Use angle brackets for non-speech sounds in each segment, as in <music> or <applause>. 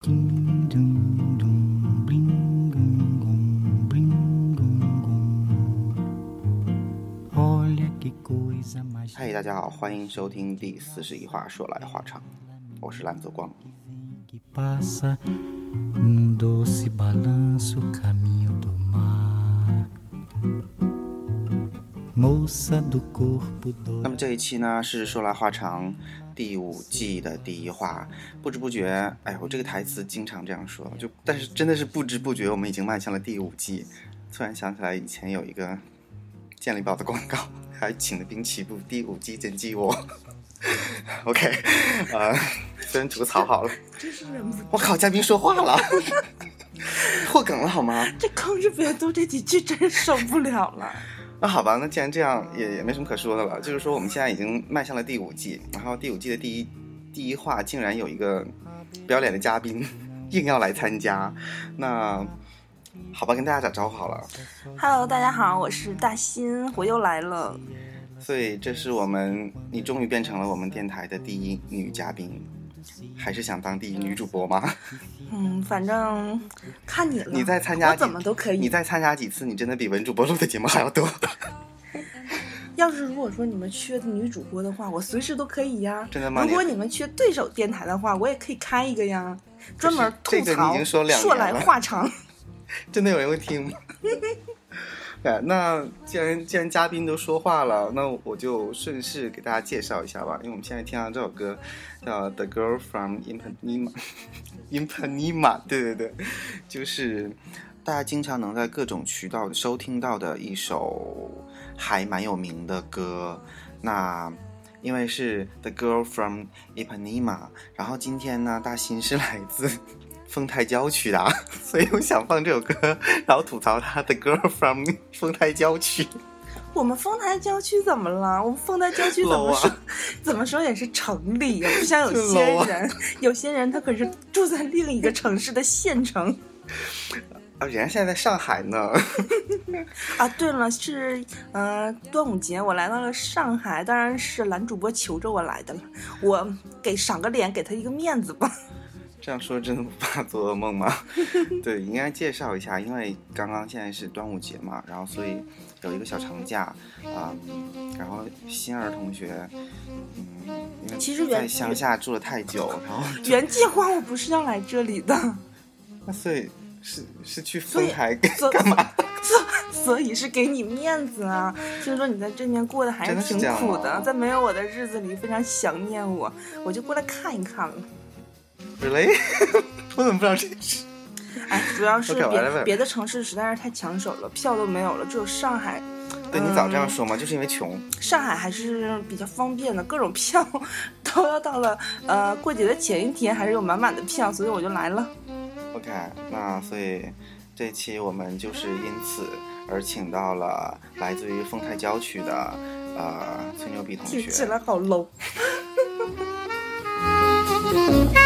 嗨，大家好，欢迎收听第四十一话，说来话长，我是蓝泽光。那么这一期呢是说来话长第五季的第一话，不知不觉，哎，我这个台词经常这样说，就但是真的是不知不觉，我们已经迈向了第五季。突然想起来以前有一个健力宝的广告，<laughs> 还请了滨崎步第五季剪辑我。<laughs> OK，呃，先吐槽好了。我靠，嘉宾说话了，<laughs> 破梗了好吗？这吭哧别读这几句真受不了了。那好吧，那既然这样，也也没什么可说的了。就是说，我们现在已经迈向了第五季，然后第五季的第一第一话竟然有一个不要脸的嘉宾 <laughs> 硬要来参加。那好吧，跟大家打招呼好了。Hello，大家好，我是大新，我又来了。所以这是我们，你终于变成了我们电台的第一女嘉宾，还是想当第一女主播吗？<laughs> 嗯，反正看你了。你再参加，我怎么都可以。你再参加几次，你真的比文主播录的节目还要多。<laughs> 要是如果说你们缺的女主播的话，我随时都可以呀。真的吗？如果你们缺对手电台的话，我也可以开一个呀，专门吐槽。说来话长。<laughs> 真的有人会听吗？哎，那既然既然嘉宾都说话了，那我就顺势给大家介绍一下吧。因为我们现在听到这首歌叫《The Girl from Ipanema <laughs>》，Ipanema，对对对，就是大家经常能在各种渠道收听到的一首还蛮有名的歌。那因为是《The Girl from Ipanema》，然后今天呢，大新是来自。丰台郊区的，<laughs> 所以我想放这首歌，<laughs> 然后吐槽他的 girl from 丰台郊区。我们丰台郊区怎么了？我们丰台郊区怎么说？怎么说也是城里呀，不像有些人，有些人他可是住在另一个城市的县城。<laughs> 啊，人家现在在上海呢。啊，对了，是嗯，端午节我来到了上海，当然是男主播求着我来的了，我给赏个脸，给他一个面子吧。这样说真的不怕做噩梦吗？<laughs> 对，应该介绍一下，因为刚刚现在是端午节嘛，然后所以有一个小长假啊，然后欣儿同学，嗯，其实在乡下住了太久，然后 <laughs> 原计划我不是要来这里的，<laughs> 那所以是是去丰台干嘛？所所以是给你面子啊！听说你在这边过得还是挺苦的，在没有我的日子里非常想念我，我就过来看一看了。Really？我怎么不知道这是？哎，主要是别别的城市实在是太抢手了，票都没有了，只有上海。对你早这样说嘛，就是因为穷。上海还是比较方便的，各种票都要到了呃过节的前一天，还是有满满的票，所以我就来了。OK，那所以这期我们就是因此而请到了来自于丰台郊区的呃吹牛逼同学。听起来好 low。<laughs>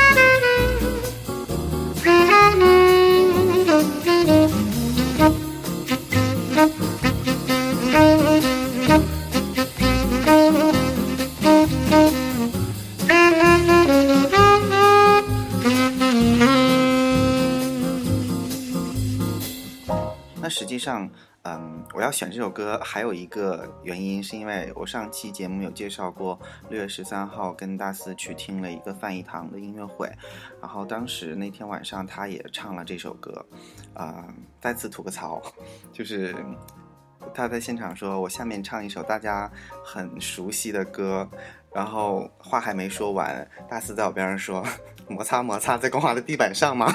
上。嗯，我要选这首歌还有一个原因，是因为我上期节目有介绍过，六月十三号跟大四去听了一个范逸堂的音乐会，然后当时那天晚上他也唱了这首歌，啊，再次吐个槽，就是他在现场说，我下面唱一首大家很熟悉的歌，然后话还没说完，大四在我边上说，<laughs> 摩擦摩擦在光滑的地板上吗？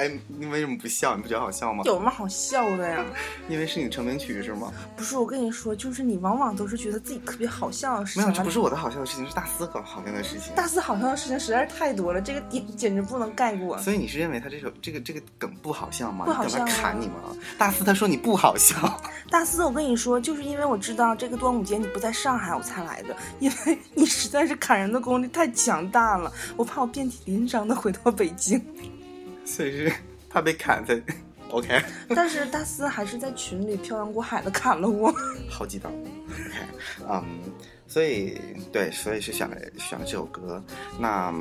哎，你为什么不笑？你不觉得好笑吗？有什么好笑的呀？<laughs> 因为是你成名曲是吗？不是，我跟你说，就是你往往都是觉得自己特别好笑的事情。没有，这不是我的好笑的事情，是大四搞好笑的事情。大四好笑的事情实在是太多了，这个点简直不能盖过。所以你是认为他这首这个这个梗不好笑吗？不好笑。砍你吗？大四他说你不好笑。<laughs> 大四，我跟你说，就是因为我知道这个端午节你不在上海，我才来的。因为你实在是砍人的功力太强大了，我怕我遍体鳞伤的回到北京。所以是。怕被砍才，OK。但是大四还是在群里漂洋过海的砍了我 <laughs> 好几刀，OK。嗯，所以对，所以是选了选了这首歌。那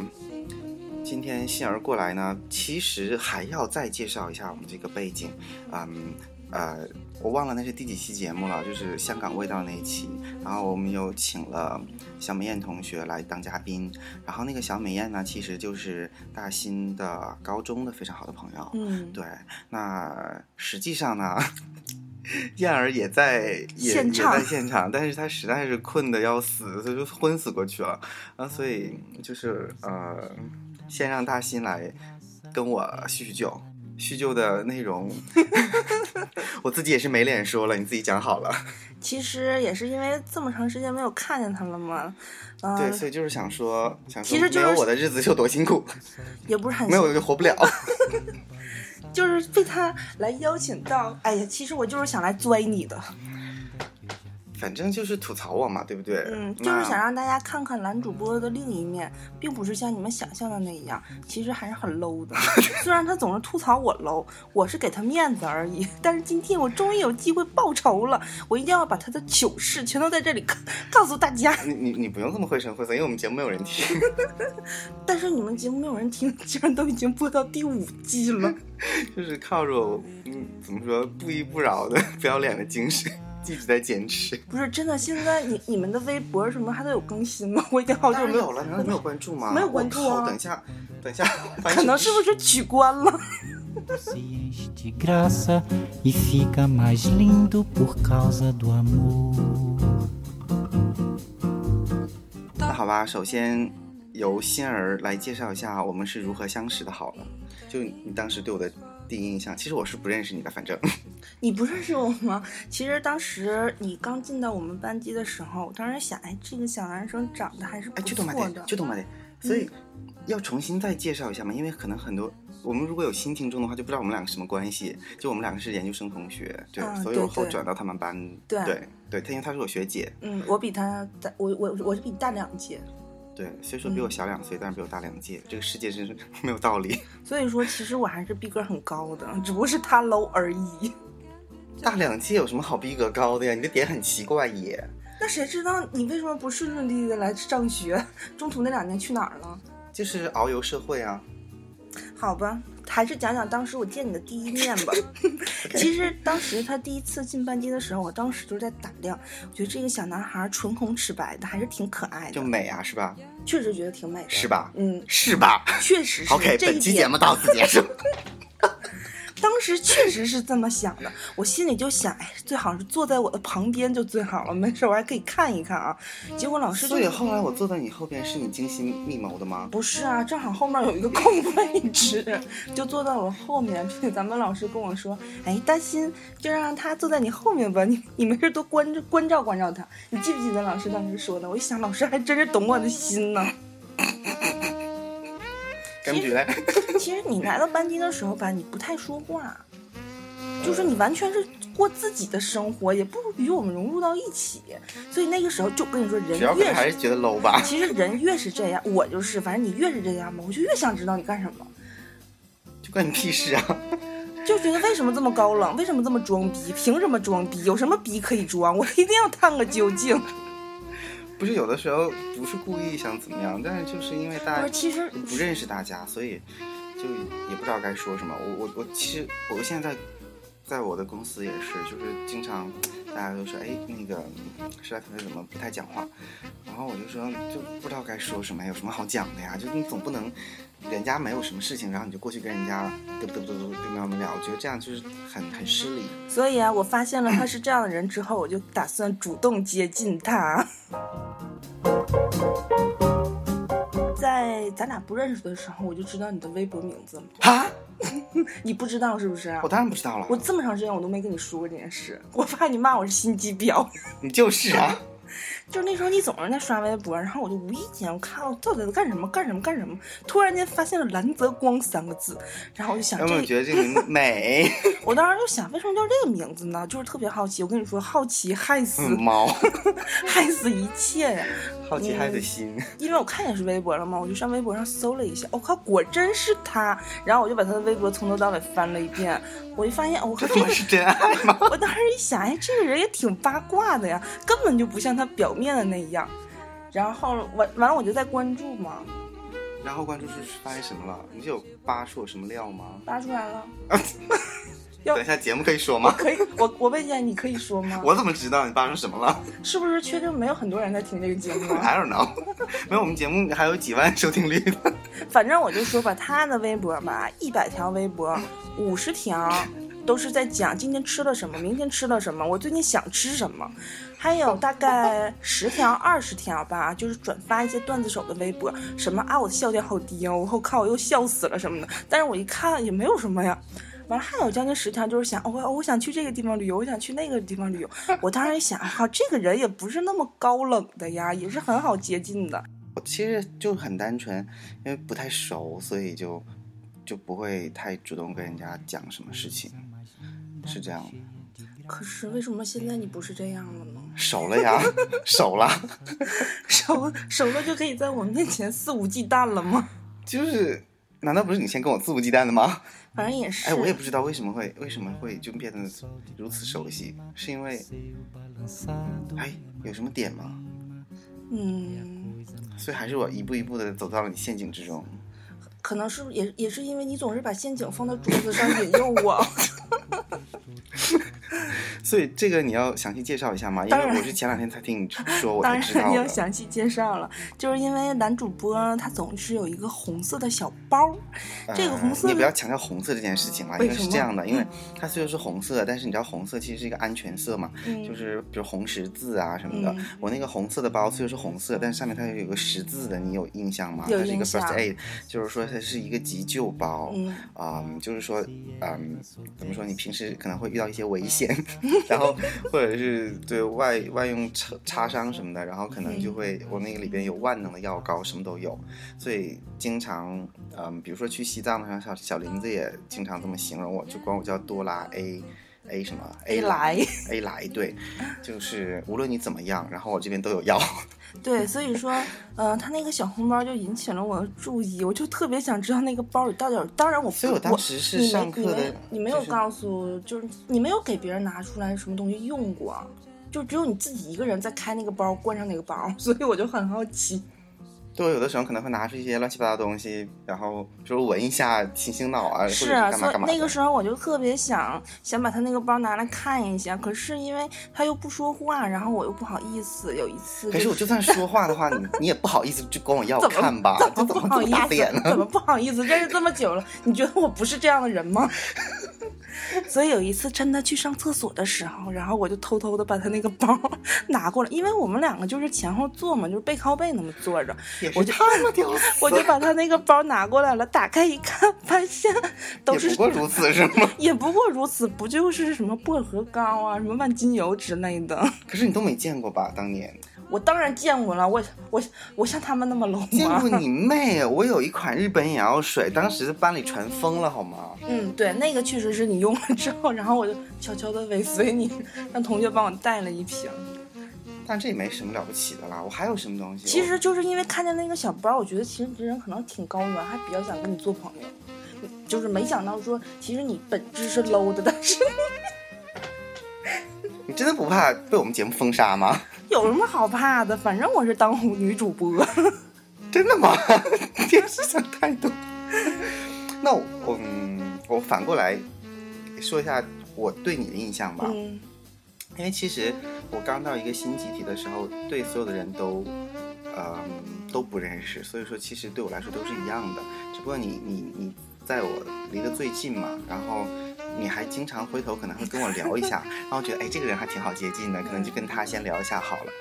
今天欣儿过来呢，其实还要再介绍一下我们这个背景，嗯。呃，我忘了那是第几期节目了，就是香港味道那一期。然后我们又请了小美艳同学来当嘉宾。然后那个小美艳呢，其实就是大新的高中的非常好的朋友。嗯，对。那实际上呢，<laughs> 燕儿也在也现场也在现场，但是她实在是困得要死，她就昏死过去了。啊，所以就是呃，先让大新来跟我叙叙旧。叙旧的内容，<laughs> 我自己也是没脸说了，你自己讲好了。<laughs> 其实也是因为这么长时间没有看见他了嘛，嗯、对，所以就是想说，想说其实就是没有我的日子有多辛苦，<laughs> 也不是很没有就活不了。就是被他来邀请到。哎呀，其实我就是想来拽你的，反正就是吐槽我嘛，对不对？嗯，就是想让大家看看男主播的另一面，并不是像你们想象的那样，其实还是很 low 的。<laughs> 虽然他总是吐槽我 low，我是给他面子而已。但是今天我终于有机会报仇了，我一定要把他的糗事全都在这里告告诉大家。你你你不用这么绘声绘色，因为我们节目没有人听，<laughs> 但是你们节目没有人听，居然都已经播到第五季了。就是靠着我，嗯，怎么说不依不饶的 <laughs> 不要脸的精神，一直在坚持。不是真的，现在你你们的微博什么还都有更新吗？我已经好久没有了，难道没有关注吗？没有关注啊等一下，等一下，可能是不是取关了？de graça e fica mais lindo por causa do amor. 那好吧，首先由欣儿来介绍一下我们是如何相识的。好了，就你当时对我的第一印象，其实我是不认识你的，反正 <laughs> 你不认识我吗？其实当时你刚进到我们班级的时候，我当时想，哎，这个小男生长得还是哎，不错的。就懂嘛得，所以要重新再介绍一下嘛，因为可能很多我们如果有新听众的话，就不知道我们两个什么关系。就我们两个是研究生同学，对，啊所以我后转到他们班，对对对，他因为她是我学姐，嗯，我比他大，我我我是比你大两届，对，虽说比我小两岁，但是比我大两届，这个世界真是 <laughs> 没有道理。<laughs> 所以说其实我还是逼格很高的，只不过是他 low 而已。大两届有什么好逼格高的呀？你的点很奇怪耶。那谁知道你为什么不顺顺利利的来上学？中途那两年去哪儿了？就是遨游社会啊，好吧，还是讲讲当时我见你的第一面吧。<laughs> 其实当时他第一次进班级的时候，我当时就在打量，我觉得这个小男孩唇红齿白的，还是挺可爱的，就美啊，是吧？确实觉得挺美的，是？吧？嗯，是吧确实是。？OK，<laughs> 这一本期节目到此结束。<laughs> 当时确实是这么想的，我心里就想，哎，最好是坐在我的旁边就最好了，没事我还可以看一看啊。结果老师就所以后来我坐在你后边，是你精心密谋的吗？不是啊，正好后面有一个空位置，<laughs> 就坐到我后面，咱们老师跟我说，哎，担心就让他坐在你后面吧，<laughs> 你你没事多关照关照关照他。你记不记得老师当时说的？我一想，老师还真是懂我的心呢。感觉嘞，<laughs> 其实你来到班级的时候吧，你不太说话，就是你完全是过自己的生活，也不与我们融入到一起。所以那个时候就跟你说，人越是还是觉得 low 吧。其实人越是这样，我就是，反正你越是这样嘛，我就越想知道你干什么。就关你屁事啊！就觉得为什么这么高冷，为什么这么装逼，凭什么装逼？有什么逼可以装？我一定要探个究竟。不是有的时候不是故意想怎么样，但是就是因为大家不是，其实不认识大家，所以就也不知道该说什么。我我我其实我现在在在我的公司也是，就是经常大家都说，哎，那个施莱特怎么不太讲话？然后我就说就不知道该说什么，有什么好讲的呀？就你总不能人家没有什么事情，然后你就过去跟人家嘚嘚嘚嘚跟他们聊，我觉得这样就是很很失礼。所以啊，我发现了他是这样的人之后，我就打算主动接近他。在咱俩不认识的时候，我就知道你的微博名字了。哈，<laughs> 你不知道是不是啊我？当然不知道了我，这么长时间我都没跟你说过这件事，我怕你骂我是心机婊。你就是啊。就是那时候你总是在刷微博，然后我就无意间我看我到底在干什么干什么干什么，突然间发现了蓝泽光三个字，然后我就想这有没有觉得这个名字美？<laughs> 我当时就想，为什么叫这个名字呢？就是特别好奇。我跟你说，好奇害死、嗯，猫，<laughs> 害死一切呀！好奇害死心。因为我看见是微博了嘛，我就上微博上搜了一下，我、靠，果真是他。然后我就把他的微博从头到尾翻了一遍，我就发现，我、靠，这个这他妈是真爱吗？<laughs> 我当时一想，哎，这个人也挺八卦的呀，根本就不像他表面的那一样。然后完完了，我就在关注嘛，然后关注是发现什么了？你是有扒出有什么料吗？扒出来了。<laughs> 要等一下节目可以说吗？可以，我我问一下，你可以说吗？<laughs> 我怎么知道你扒出什么了 <laughs> 是不是确定没有很多人在听这个节目啊？？I don't know，没有，我们节目还有几万收听率呢。反正我就说吧，他的微博吧，一百条微博，五十条都是在讲今天吃了什么，明天吃了什么，我最近想吃什么，还有大概十条、二十条吧，就是转发一些段子手的微博，什么啊我的笑点好低啊，我靠我又笑死了什么的，但是我一看也没有什么呀。完了，还有将近十条，就是想我、我想去这个地方旅游，我想去那个地方旅游。我当时想，靠，这个人也不是那么高冷的呀，也是很好接近的。我其实就很单纯，因为不太熟，所以就就不会太主动跟人家讲什么事情，是这样的。可是为什么现在你不是这样了呢？熟了呀，<laughs> 熟了，<laughs> 熟熟了就可以在我面前肆无忌惮了吗？<laughs> 就是，难道不是你先跟我肆无忌惮的吗？反正也是。哎，我也不知道为什么会为什么会就变得如此熟悉，是因为哎有什么点吗？嗯，所以还是我一步一步的走到了你陷阱之中。可能是也也是因为你总是把陷阱放到桌子上引诱我。tudo. <laughs> 所以这个你要详细介绍一下吗？因为我是前两天才听你 <laughs> 说，我才当然要知道的。详细介绍了，就是因为男主播他总是有一个红色的小包，这个红色你不要强调红色这件事情了，因为是这样的，因为它虽然是红色，但是你知道红色其实是一个安全色嘛，嗯就是比如红十字啊什么的。嗯我那个红色的包虽然是红色，但是上面它有个十字的，你有印象吗？有它是一个 first aid，就是说它是一个急救包。嗯嗯，就是说，嗯，怎么说？你平时可能会遇到一些危险，<laughs> 然后或者是对外外用擦擦伤什么的，然后可能就会我那个里边有万能的药膏，什么都有，所以经常，嗯，比如说去西藏的时候，小小林子也经常这么形容我，就管我叫多拉 A。A 什么 A 来 A 来对，就是无论你怎么样，然后我这边都有药。对，所以说，呃，他那个小红包就引起了我的注意，我就特别想知道那个包里到底有。当然我不，所以我当时是你没上课的你没你没有就是告诉，就是你没有给别人拿出来什么东西用过，就只有你自己一个人在开那个包，关上那个包，所以我就很好奇。对，我有的时候可能会拿出一些乱七八糟的东西，然后比如闻一下醒醒脑啊，是啊，所以。那个时候我就特别想想把他那个包拿来看一下，可是因为他又不说话，然后我又不好意思。有一次、可是我就算说话的话，你你也不好意思就管我要 <laughs> 看吧？<laughs> 怎么不好意思？怎么不好意思？认识这么久了，你觉得我不是这样的人吗？<laughs> 所以有一次趁他去上厕所的时候，然后我就偷偷的把他那个包拿过来，因为我们两个就是前后坐嘛，就是背靠背那么坐着，也我就是他妈屌丝，我就把他那个包拿过来了，打开一看，发现都是也不过如此是吗？<laughs> 也不过如此，不就是什么薄荷膏啊、什么万金油之类的？可是你都没见过吧？当年我当然见过了，我我我像他们那么 low 见？过你妹！我有一款日本眼药水，当时班里传疯了好吗？嗯，对，那个确实是你用了之后，然后我就悄悄的尾随你，让同学帮我带了一瓶。但这也没什么了不起的啦。我还有什么东西？其实就是因为看见那个小包，我觉得其实这人可能挺高端，还比较想跟你做朋友。就是没想到说，其实你本质是 low 的，但是 <laughs> 你真的不怕被我们节目封杀吗？<laughs> 有什么好怕的？反正我是当红女主播。<laughs> 真的吗？你也是想太多。那我我嗯，我反过来说一下我对你的印象吧。嗯因为其实我刚到一个新集体的时候，对所有的人都，呃，都不认识，所以说其实对我来说都是一样的。只不过你你你在我离得最近嘛，然后你还经常回头可能会跟我聊一下，<laughs> 然后觉得哎这个人还挺好接近的，可能就跟他先聊一下好了。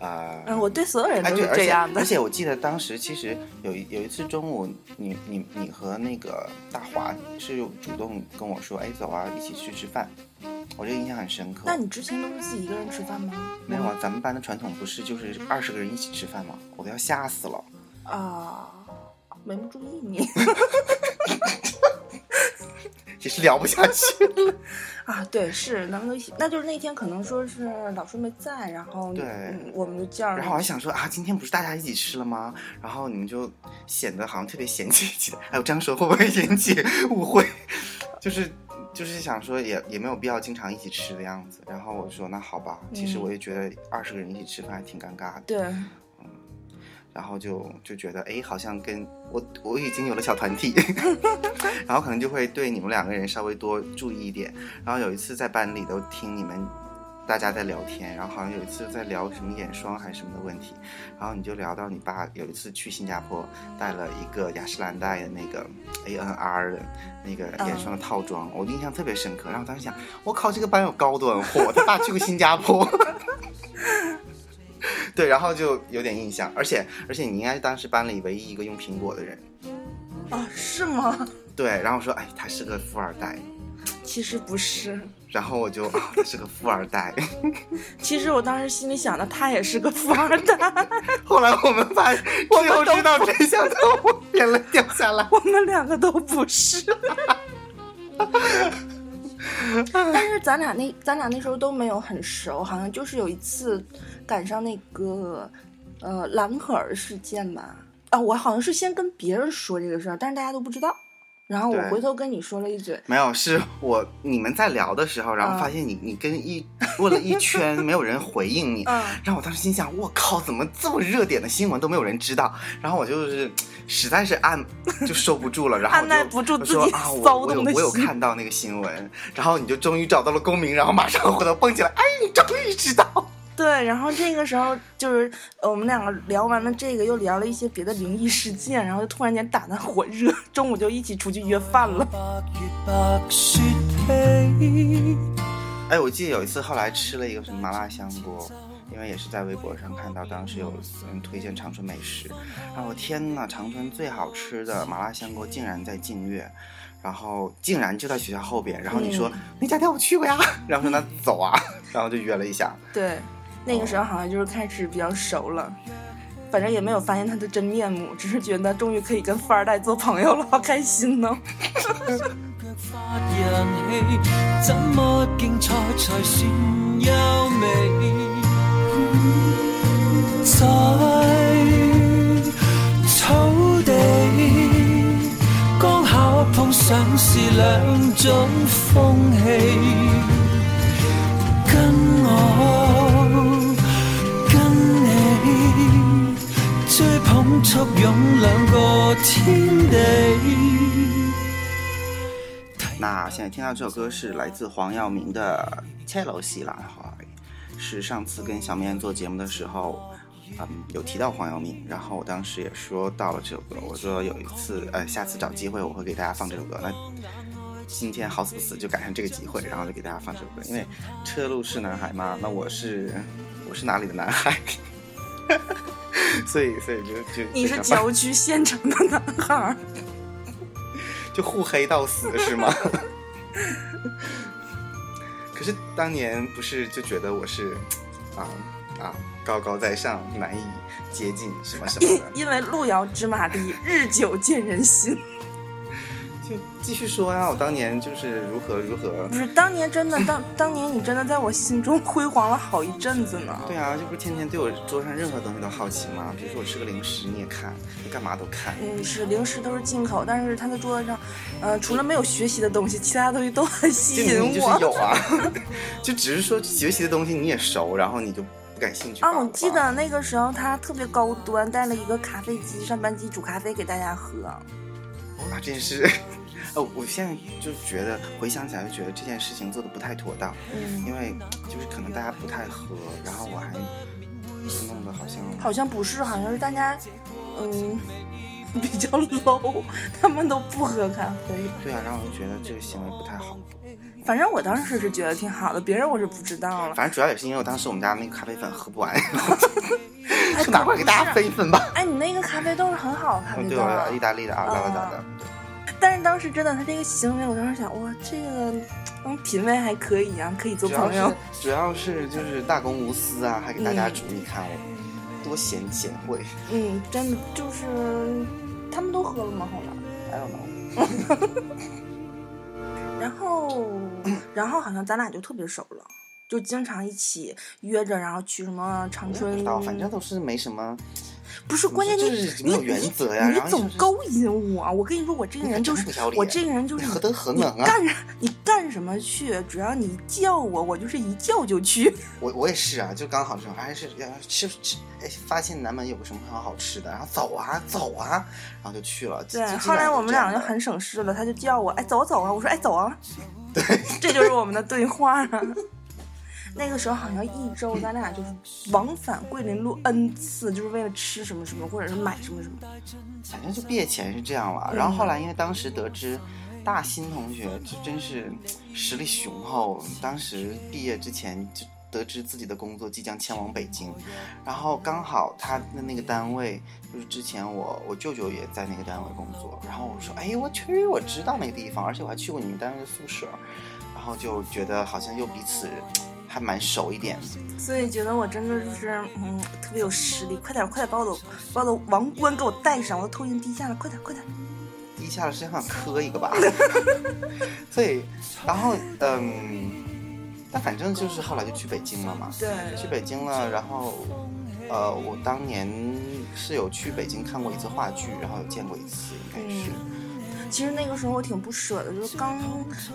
呃，嗯，我对所有人哎，都这样的而。且我记得当时其实有一有一次中午，你你你和那个大华是主动跟我说，哎，走啊，一起去吃饭。我这个印象很深刻。那你之前都是自己一个人吃饭吗？没有啊，咱们班的传统不是就是二十个人一起吃饭吗？我都要吓死了。啊，没不注意你 <laughs> 也是聊不下去了。<laughs> 啊。对，是咱们都一起，那就是那天可能说是老师没在，然后对嗯我们就叫上然后我还想说啊，今天不是大家一起吃了吗？然后你们就显得好像特别嫌弃起来。<laughs> 哎，我这样说会不会引起误会？就是就是想说也也没有必要经常一起吃的样子。然后我说那好吧，其实嗯我也觉得二十个人一起吃饭还挺尴尬的。对，然后就就觉得哎，好像跟我我已经有了小团体，<laughs> 然后可能就会对你们两个人稍微多注意一点。然后有一次在班里都听你们。大家在聊天，然后好像有一次在聊什么眼霜还是什么的问题，然后你就聊到你爸有一次去新加坡带了一个雅诗兰黛的那个 A N R 的那个眼霜的套装，我印象特别深刻。然后当时想，我靠，这个班有高端货，他爸去过新加坡。<laughs> 对，然后就有点印象，而且而且你应该是当时班里唯一一个用苹果的人。啊，是吗？对，然后说，哎，他是个富二代。其实不是。然后我就，他是个富二代。<laughs> 其实我当时心里想的，他也是个富二代。<laughs> 后来我们发现，我们知道真相之后，眼泪掉下来。我们两个都不是。<laughs> 但是咱俩那咱俩那时候都没有很熟，好像就是有一次赶上那个呃蓝可儿事件吧。啊，我好像是先跟别人说这个事儿，但是大家都不知道。然后我回头跟你说了一嘴，没有，是我你们在聊的时候，然后发现你你跟一问了一圈，没有人回应你，然后我当时心想，我靠，怎么这么热点的新闻都没有人知道？然后我就是实在是按就受不住了，然后按耐不住自己啊，我我有我有看到那个新闻，然后你就终于找到了共鸣，然后马上回头蹦起来，哎，你终于知道。对，然后这个时候就是我们两个聊完了这个，又聊了一些别的灵异事件，然后就突然间打得火热，中午就一起出去约饭了。<laughs> 哎，我记得有一次后来吃了一个什么麻辣香锅，因为也是在微博上看到，当时有人推荐长春美食，然后天呐，长春最好吃的麻辣香锅竟然在净月，然后竟然就在学校后边，然后你说那家店我去过呀，<laughs> 然后说那走啊，然后就约了一下。对。那个时候好像就是开始比较熟了，反正也没有发现他的真面目，只是觉得终于可以跟富二代做朋友了，好开心呢。碰上是两种风气，跟我。那现在听到这首歌是来自黄耀明的《切楼西兰花》，是上次跟小面做节目的时候，嗯，有提到黄耀明，然后我当时也说到了这首歌，我说有一次，呃，下次找机会我会给大家放这首歌。那今天好死不死就赶上这个机会，然后就给大家放这首歌，因为车路是男孩嘛，那我是我是哪里的男孩？<laughs> <laughs> 所以，所以就就你是郊区县城的男孩，<laughs> 就互黑到死是吗？<laughs> 可是当年不是就觉得我是啊啊高高在上，难以接近什么什么的？因为路遥知马力，日久见人心。就继续说呀，我当年就是如何如何。不是当年真的当当年你真的在我心中辉煌了好一阵子呢。对啊，就不是天天对我桌上任何东西都好奇吗？比如说我吃个零食你也看，你干嘛都看。嗯，是零食都是进口，但是他的桌子上，呃，除了没有学习的东西，其他东西都很吸引我。就是有啊，<laughs> 就只是说学习的东西你也熟，然后你就不感兴趣。啊，我记得那个时候他特别高端，带了一个咖啡机，上班机煮咖啡给大家喝。啊，这件事，哦，<laughs> 我现在就觉得回想起来，就觉得这件事情做的不太妥当。嗯，因为就是可能大家不太合，然后我还弄得好像好像不是，好像是大家嗯 <laughs> 比较 low，他们都不喝咖啡。对啊，然后我就觉得这个行为不太好。反正我当时是觉得挺好的，别人我是不知道了。反正主要也是因为我当时我们家那个咖啡粉喝不完，就拿过来给大家分一分吧。哎，你那个咖啡豆是很好的咖啡豆，意大利的啊，拉拉达的。但是当时真的，他这个行为，我当时想，哇，这个嗯品味还可以啊，可以做朋友。主要是就是大公无私啊，还给大家煮，你看我多贤贤惠。嗯，真的就是他们都喝了吗？后来，I don't know。<laughs> 然后，<clears throat> 然后好像咱俩就特别熟了，就经常一起约着，然后去什么长春。反正都是没什么。不是关键，你你原则呀，你总勾引我。我跟你说，我这个人就是我这个人就是何德何能啊？干你干什么去，只要你叫我，我就是一叫就去。<laughs> 我我也是啊，就刚好说，还是要吃吃，哎，发现南门有个什么很好吃的，然后走啊走啊，然后就去了。对，后来我们两个就。很省事了，他就叫我，哎，走走啊，我说，哎，走啊。对，这就是我们的对话。<laughs> 那个时候好像一周咱俩就是往返桂林路 n 次，就是为了吃什么什么，或者是买什么什么。反正就毕业前是这样了，然后后来因为当时得知大新同学就真是实力雄厚，当时毕业之前就得知自己的工作即将迁往北京，然后刚好他的那个单位就是之前我我舅舅也在那个单位工作，然后我说哎我去我知道那个地方，而且我还去过你们单位的宿舍，然后就觉得好像又彼此还蛮熟一点，所以觉得我真的就是嗯特别有实力，快点快点把我的把我的王冠给我戴上，我的头已经低下了，快点快点。低下了身上磕一个吧。所以，然后嗯，但反正就是后来就去北京了嘛。对，去北京了，然后呃，我当年是有去北京看过一次话剧，然后有见过一次，应该是。其实那个时候我挺不舍的，就是刚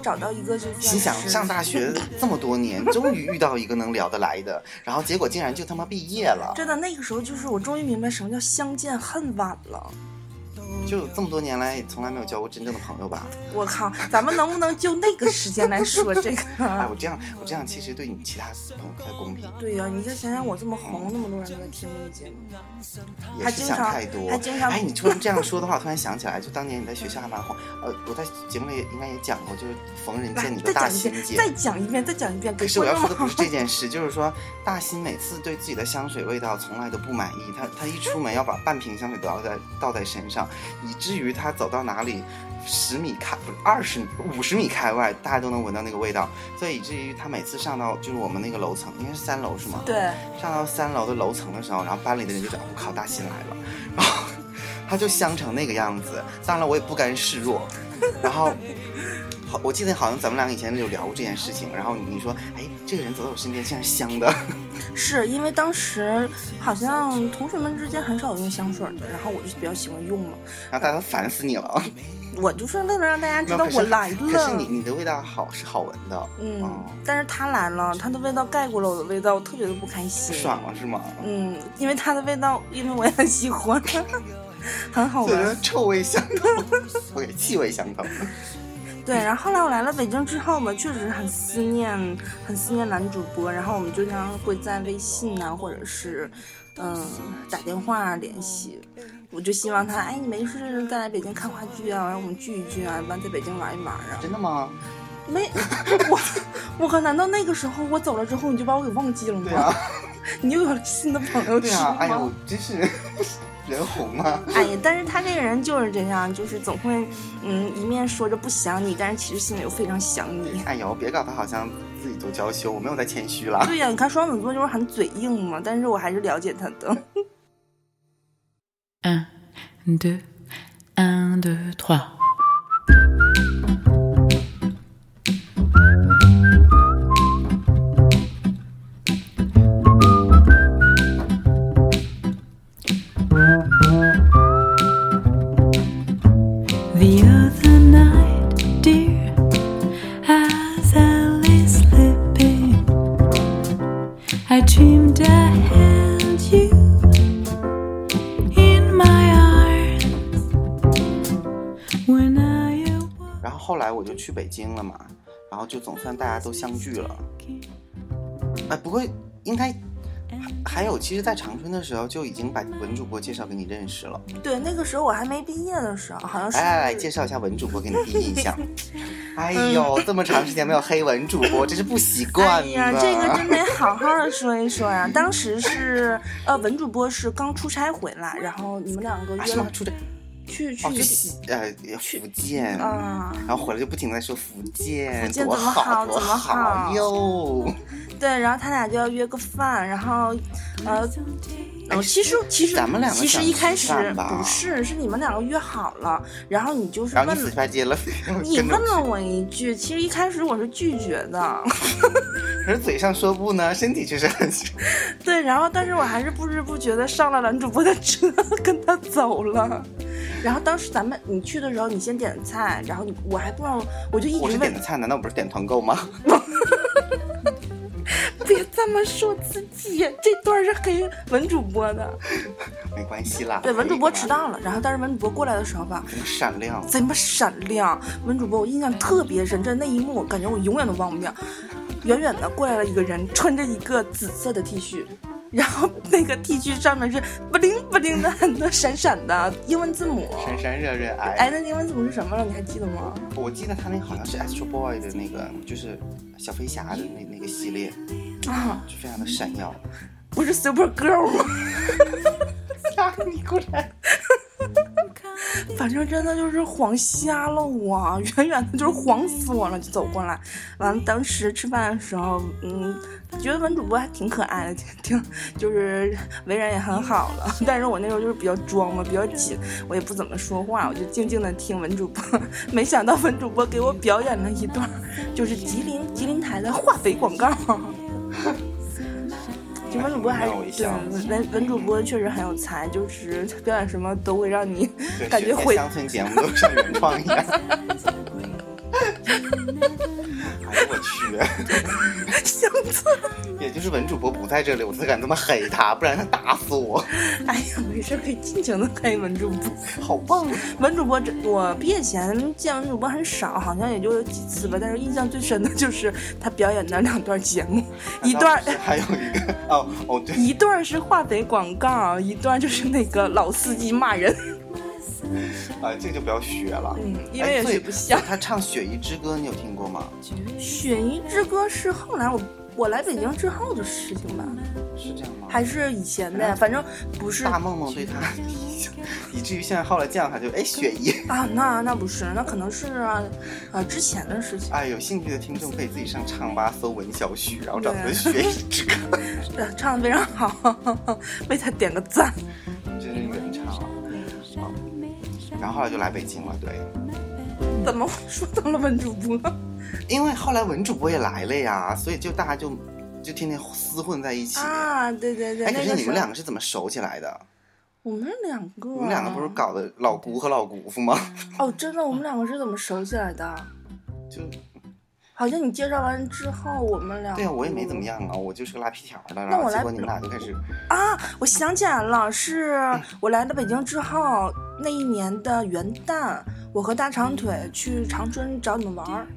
找到一个就算心想上大学这么多年，终于遇到一个能聊得来的，然后结果竟然就他妈毕业了，真的那个时候就是我终于明白什么叫相见恨晚了。就这么多年来从来没有交过真正的朋友吧？我靠，咱们能不能就那个时间来说这个？<laughs> 哎，我这样我这样其实对你其他朋友不太公平，对呀、你就想想我这么红，那么多人都在听这个节目，也是想太多。还经常哎，你突然这样说的话，我突然想起来，就当年你在学校还蛮红。呃，我在节目里也应该也讲过，就是逢人见你的大新姐。再讲一遍，再讲一遍，可是我要说的不是这件 <laughs> 事，就是说大新每次对自己的香水味道从来都不满意，他他一出门要把半瓶香水都要在倒在身上，以至于他走到哪里十米开不是二十五十米开外，大家都能闻到那个味道，所以以至于他每次上到就是我们那个楼层，应该是三楼是吗？对，上到三楼的楼层的时候，然后班里的人就讲：“我靠，大新来了。”然后他就香成那个样子。当然了，我也不甘示弱。然后，好，我记得好像咱们两个以前有聊过这件事情。然后你说：“哎，这个人走到我身边，竟然是香的。<laughs> 是因为当时好像同学们之间很少用香水的，然后我就比较喜欢用嘛。”然后大家都烦死你了。<laughs> 我就是为了让大家知道我来了。可是你你的味道好是好闻的，嗯哦，但是他来了，他的味道盖过了我的味道，我特别的不开心。爽了是吗？嗯，因为他的味道，因为我也很喜欢，<laughs> 很好闻。臭味相投，我给气味相投。对，然后后来我来了北京之后嘛，确实很思念，很思念男主播，然后我们就经常会在微信啊、或者是嗯打电话联系。我就希望他，哎，你没事再来北京看话剧啊，然后我们聚一聚啊，完在北京玩一玩啊。真的吗？没，<laughs> 我我靠，难道那个时候我走了之后你就把我给忘记了吗？对啊，你又有了新的朋友是对啊，哎吗呦，真是 <laughs> 人红啊！哎呀，但是他这个人就是这样，就是总会，嗯，一面说着不想你，但是其实心里又非常想你。哎呦，别搞得好像自己多娇羞，我没有在谦虚了。对呀、你看双子座就是很嘴硬嘛，但是我还是了解他的。Un, deux, trois. 去北京了嘛，然后就总算大家都相聚了。哎，不过应该还还有，其实，在长春的时候就已经把文主播介绍给你认识了。对，那个时候我还没毕业的时候，好像是。来来来，介绍一下文主播给你第一印象。<laughs> 哎呦，这么长时间没有黑文主播，真是不习惯哎呀，这个真得好好的说一说呀。当时是呃，文主播是刚出差回来，然后你们两个啊，约吗？出的哦，去去去西呃福建，啊、然后回来就不停的在说福建福建怎么好多怎么好哟。<laughs> 对，然后他俩就要约个饭，然后呃。呃，其实其实咱们两个其实一开始不是，是你们两个约好了，然后你就是然后问你你问了 <laughs> 我一句，其实一开始我是拒绝的，可是嘴上说不呢，身体却是很 <laughs> 对，然后但是我还是不知不觉的上了男主播的车，跟他走了。<laughs> 然后当时咱们你去的时候，你先点菜，然后你我还不知道，我就一直问我是点的，菜，难道不是点团购吗？<laughs> 别这么说自己，这段是黑文主播的。<laughs> 没关系啦。对，文主播迟到，了，然后但是文主播过来的时候吧，这么闪亮。贼么闪亮。文主播我印象特别深，真的那一幕我感觉我永远都忘不掉。远远的过来了一个人，穿着一个紫色的 T 恤，然后那个 T 恤上面是不灵不灵的很多闪闪的英文字母。闪闪热热爱。哎，那英文字母是什么了？你还记得吗？我记得他那个好像是 Astro Boy 的那个，就是小飞侠的那那个系列，啊，就非常的闪耀。不是 Super Girl 吗？<laughs> 呀，你果然反正真的就是晃瞎了我，<laughs> 远远的就是晃死我了，就走过来。完了，当时吃饭的时候，嗯，觉得文主播还挺可爱的，挺就是为人也很好了。但是我那时候就是比较装嘛，比较紧，我也不怎么说话，我就静静的听文主播。<laughs> 没想到文主播给我表演了一段，就是吉林吉林台的化肥广告。就文主播还是对文文主播确实很有才，就是表演什么都会让你感觉会选乡村节目都像原创一样。<laughs> <laughs> 哎呦我去！乡村。也就是文主播不在这里，我才敢这么黑他，不然他打死我。哎呀，没事，可以尽情的黑文主播。好棒！啊文主播这，我毕业前见文主播很少，好像也就有几次吧。但是印象最深的就是他表演的两段节目，一段 <laughs> 还有一个哦哦对，一段是化肥广告，一段就是那个老司机骂人。啊这个就不要学了。嗯，因为也不像。他唱《雪姨之歌》，你有听过吗？《雪姨之歌》是后来我我来北京之后的事情吧，是这样吗？还是以前的呀？反正不是大梦梦对他 <laughs> 以至于现在后来这样，他就哎雪姨。啊，那那不是，那可能是啊啊之前的事情。哎，有兴趣的听众可以自己上唱吧搜文小许，然后找对个雪姨之歌，<laughs> 对，唱的非常好，<laughs> 为他点个赞。然后后来就来北京了，对，怎么说到了文主播？因为后来文主播也来了呀，所以就大家就就天天厮混在一起。啊，对对对，哎，可是你们两个是怎么熟起来的？我们两个，我们两个不是搞的老姑和老姑父吗？哦，真的，我们两个是怎么熟起来的？就好像你介绍完之后，我们俩对啊，我也没怎么样啊，我就是个拉皮条的，那我来然后结果你们俩就开始啊，我想起来了，是我来到北京之后那一年的元旦，我和大长腿去长春找你们玩儿。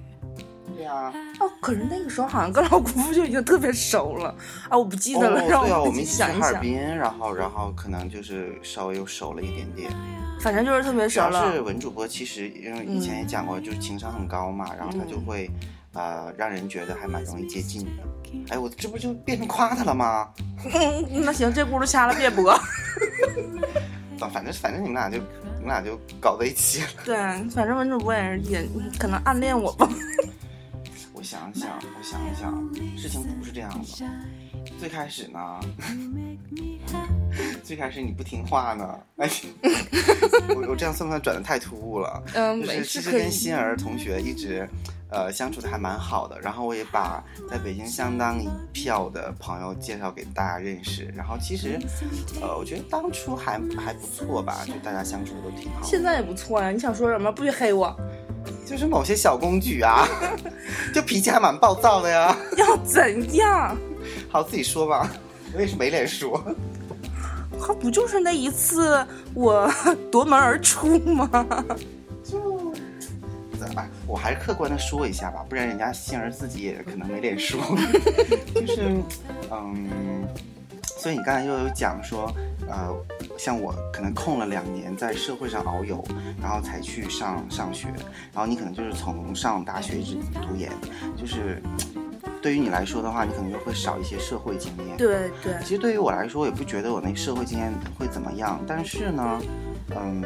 对啊，哦，可是那个时候好像跟老姑父就已经特别熟了啊，我不记得了，哦，对啊，让我我们一起去想一想，哈尔滨，然后然后可能就是稍微又熟了一点点。反正就是特别主要熟了。是文主播，其实因为以前也讲过，就是情商很高嘛，然后他就会呃让人觉得还蛮容易接近的。哎，我这不就变成夸他了吗？嗯，<laughs> 那行，这轱辘掐了别播。啊 <laughs> 反正反正你们俩就你们俩就搞在一起了。<laughs> 对，反正文主播也是也可能暗恋我吧。我想想，我想一想，事情不是这样的。最开始呢，<laughs> 最开始你不听话呢，哎，<laughs> 我我这样算不算转的太突兀了？嗯，就是没事其实跟。欣儿同学一直，呃，相处的还蛮好的。然后我也把在北京相当一票的朋友介绍给大家认识。然后其实，呃，我觉得当初还还不错吧，就大家相处的都挺好。现在也不错呀，你想说什么？不许黑我，就是某些小公举啊，<laughs> 就脾气还蛮暴躁的呀。要怎样？好，自己说吧，我也是没脸说。他不就是那一次我 <laughs> 夺门而出吗？<laughs> 就，哎，我还是客观的说一下吧，不然人家杏儿自己也可能没脸说。<laughs> 就是，嗯，所以你刚才又有讲说，呃，像我可能空了两年在社会上遨游，然后才去上上学，然后你可能就是从上大学一直读研，就是对于你来说的话，你可能就会少一些社会经验。对对，其实对于我来说，我也不觉得我那社会经验会怎么样，但是呢，嗯，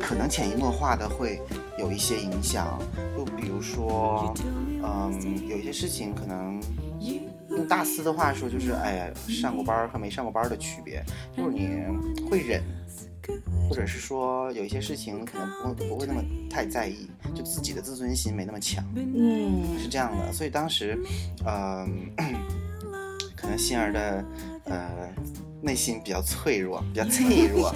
可能潜移默化的会有一些影响。就比如说，嗯，有一些事情可能用大四的话说，就是哎呀，上过班和没上过班的区别，就是你会忍。或者是说有一些事情可能不会不会那么太在意，就自己的自尊心没那么强。嗯，是这样的，所以当时，嗯、<clears throat> 可能心儿的呃内心比较脆弱，<laughs> 比较脆弱。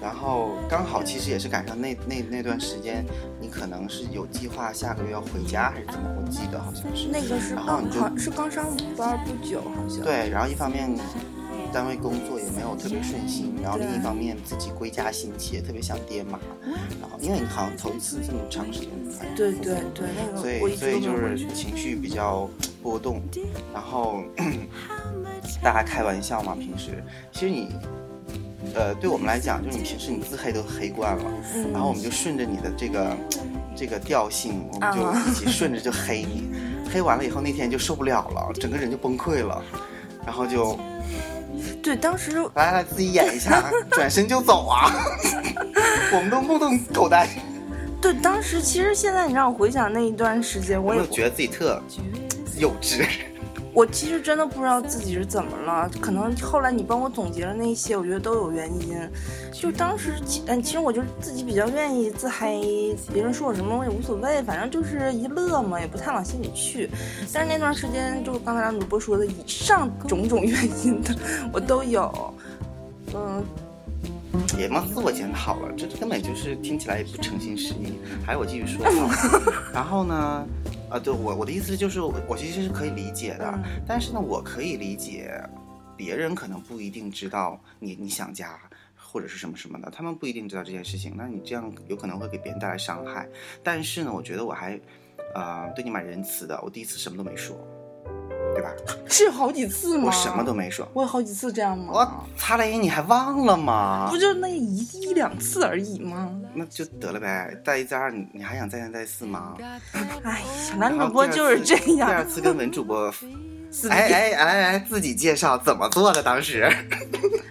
然后刚好其实也是赶上那那那段时间，你可能是有计划下个月要回家还是怎么？我记得好像是。那个是刚然后你就好是刚上五班不久，好像。对，然后一方面单位工作也没有特别顺心，然后另一方面自己归家心切，特别想爹妈。然后因为你好像头一次这么长时间才对对对，那所以所以就。是情绪比较波动，然后大家开玩笑嘛，平时其实你。呃，对我们来讲，就是你平时你自黑都黑惯了，嗯然后我们就顺着你的这个这个调性，我们就啊一起顺着就黑你，黑完了以后那天就受不了了，整个人就崩溃了，然后就 <laughs> 对，当时来来自己演一下，<laughs> 转身就走啊，<laughs> 我们都目瞪口呆，对当时其实现在你让我回想那一段时间，我也觉得自己特幼稚。我其实真的不知道自己是怎么了，可能后来你帮我总结了那些，我觉得都有原因。就当时其，嗯，其实我就自己比较愿意自黑，别人说我什么我也无所谓，反正就是一乐嘛，也不太往心里去。但是那段时间，就刚才让主播说的以上种种原因的，我都有。嗯，别嘛自我检讨了，这根本就是听起来也不诚心实意。还有我继续说啊，<laughs> 然后呢，呃，对我我的意思就是我我其实是可以理解的，嗯但是呢，我可以理解别人可能不一定知道你你想家或者是什么什么的，他们不一定知道这件事情，那你这样有可能会给别人带来伤害。但是呢，我觉得我还呃对你蛮仁慈的，我第一次什么都没说，对吧？是有好几次吗？我什么都没说。我有好几次这样吗？我擦雷，你还忘了吗？不就那一一两次而已吗？那就得了呗，再一再二，你你还想再三再四吗？哎呀，男主播就是这样第二。次跟文主播，<laughs> 哎哎哎哎自己介绍怎么做的？当时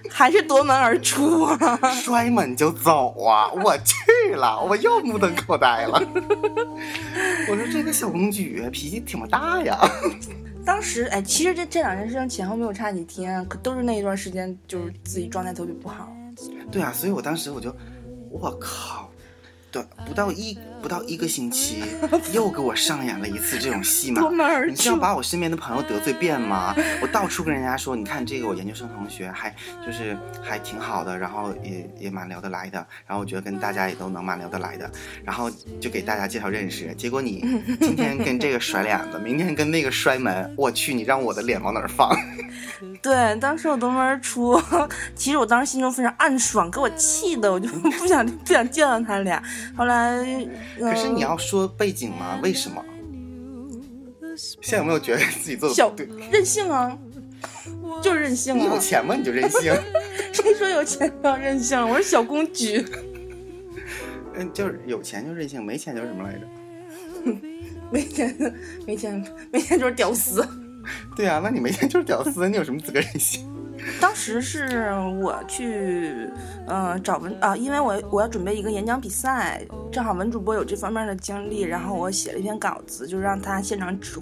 还是夺门而出啊！摔门就走啊！我去了，我又目瞪口呆了。我说这个小公举脾气挺大呀。当时哎，其实这这两件事情前后没有差几天，可都是那一段时间，就是自己状态特别不好。对啊，所以我当时我就，我靠，对，不到一不到一个星期，<laughs> 又给我上演了一次这种戏码你是要。把我身边的朋友得罪遍吗？我到处跟人家说，你看这个我研究生同学还就是还挺好的，然后也也蛮聊得来的，然后我觉得跟大家也都能蛮聊得来的，然后就给大家介绍认识。结果你今天跟这个甩脸子，明天跟那个摔门，我去，你让我的脸往哪儿放？<laughs> 对，当时我夺门而出，其实我当时心中非常暗爽，给我气的，我就不想不想见到他俩。后来，可是你嗯要说背景吗？为什么？现在有没有觉得自己做的小不对？任性啊，就是任性啊你有啊！钱吗？你就任性。<laughs> 谁说有钱就要任性？我是小公举。<laughs> 嗯，就是有钱就任性，没钱就是什么来着？<laughs> 没钱，没钱，没钱就是屌丝。对啊，那你没钱就是屌丝，你有什么资格任性？当时是我去，嗯、找文啊，因为我我要准备一个演讲比赛，正好文主播有这方面的经历，然后我写了一篇稿子，就让他现场指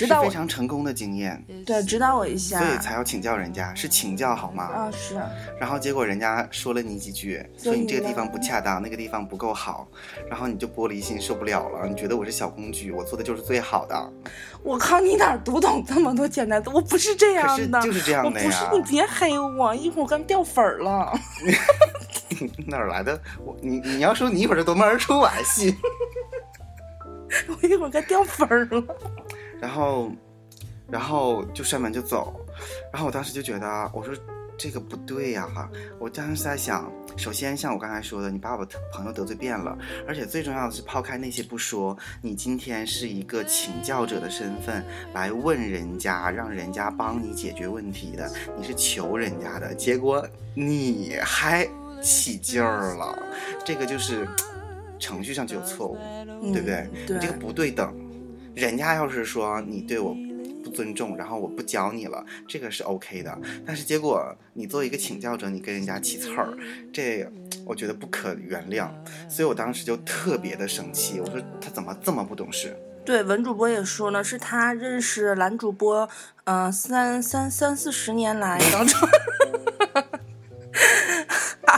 挥指导我，是非常成功的经验，对，指导我一下。所以才要请教人家，是请教好吗？啊，是，然后结果人家说了你几句，所以说你这个地方不恰当，那个地方不够好，然后你就玻璃心受不了了，你觉得我是小公举，我做的就是最好的，我靠，你哪读懂这么多简单的？我不是这样的，就是这样我不是，你别黑我，一会儿我干掉粉儿了。<laughs> 哪儿来的？我你你要说你一会儿就夺门而出，我还信。<laughs> 我一会儿该掉粉儿了。然后，然后就摔门就走，然后我当时就觉得，我说这个不对呀、我当时在想，首先像我刚才说的，你把我朋友得罪遍了，而且最重要的是，抛开那些不说，你今天是一个请教者的身份来问人家，让人家帮你解决问题的，你是求人家的，结果你还起劲儿了，这个就是程序上就有错误。对不对你这个不对等。人家要是说你对我不尊重，然后我不教你了，这个是 OK 的。但是结果你作为一个请教者，你跟人家起刺儿，这我觉得不可原谅。所以我当时就特别的生气，我说他怎么这么不懂事？对，文主播也说了，是他认识男主播，嗯、三三三四十年来当中，<laughs>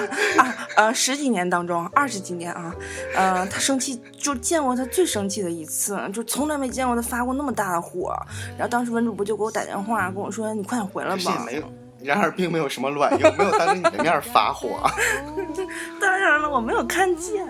<laughs> 啊啊呃十几年当中，二十几年啊，呃，他生气就见过他最生气的一次，就从来没见过他发过那么大的火。然后当时文主播就给我打电话跟我说：“你快点回来吧。没有然而并没有什么卵用，没有当着你的面发火。<laughs> 当然了，我没有看见。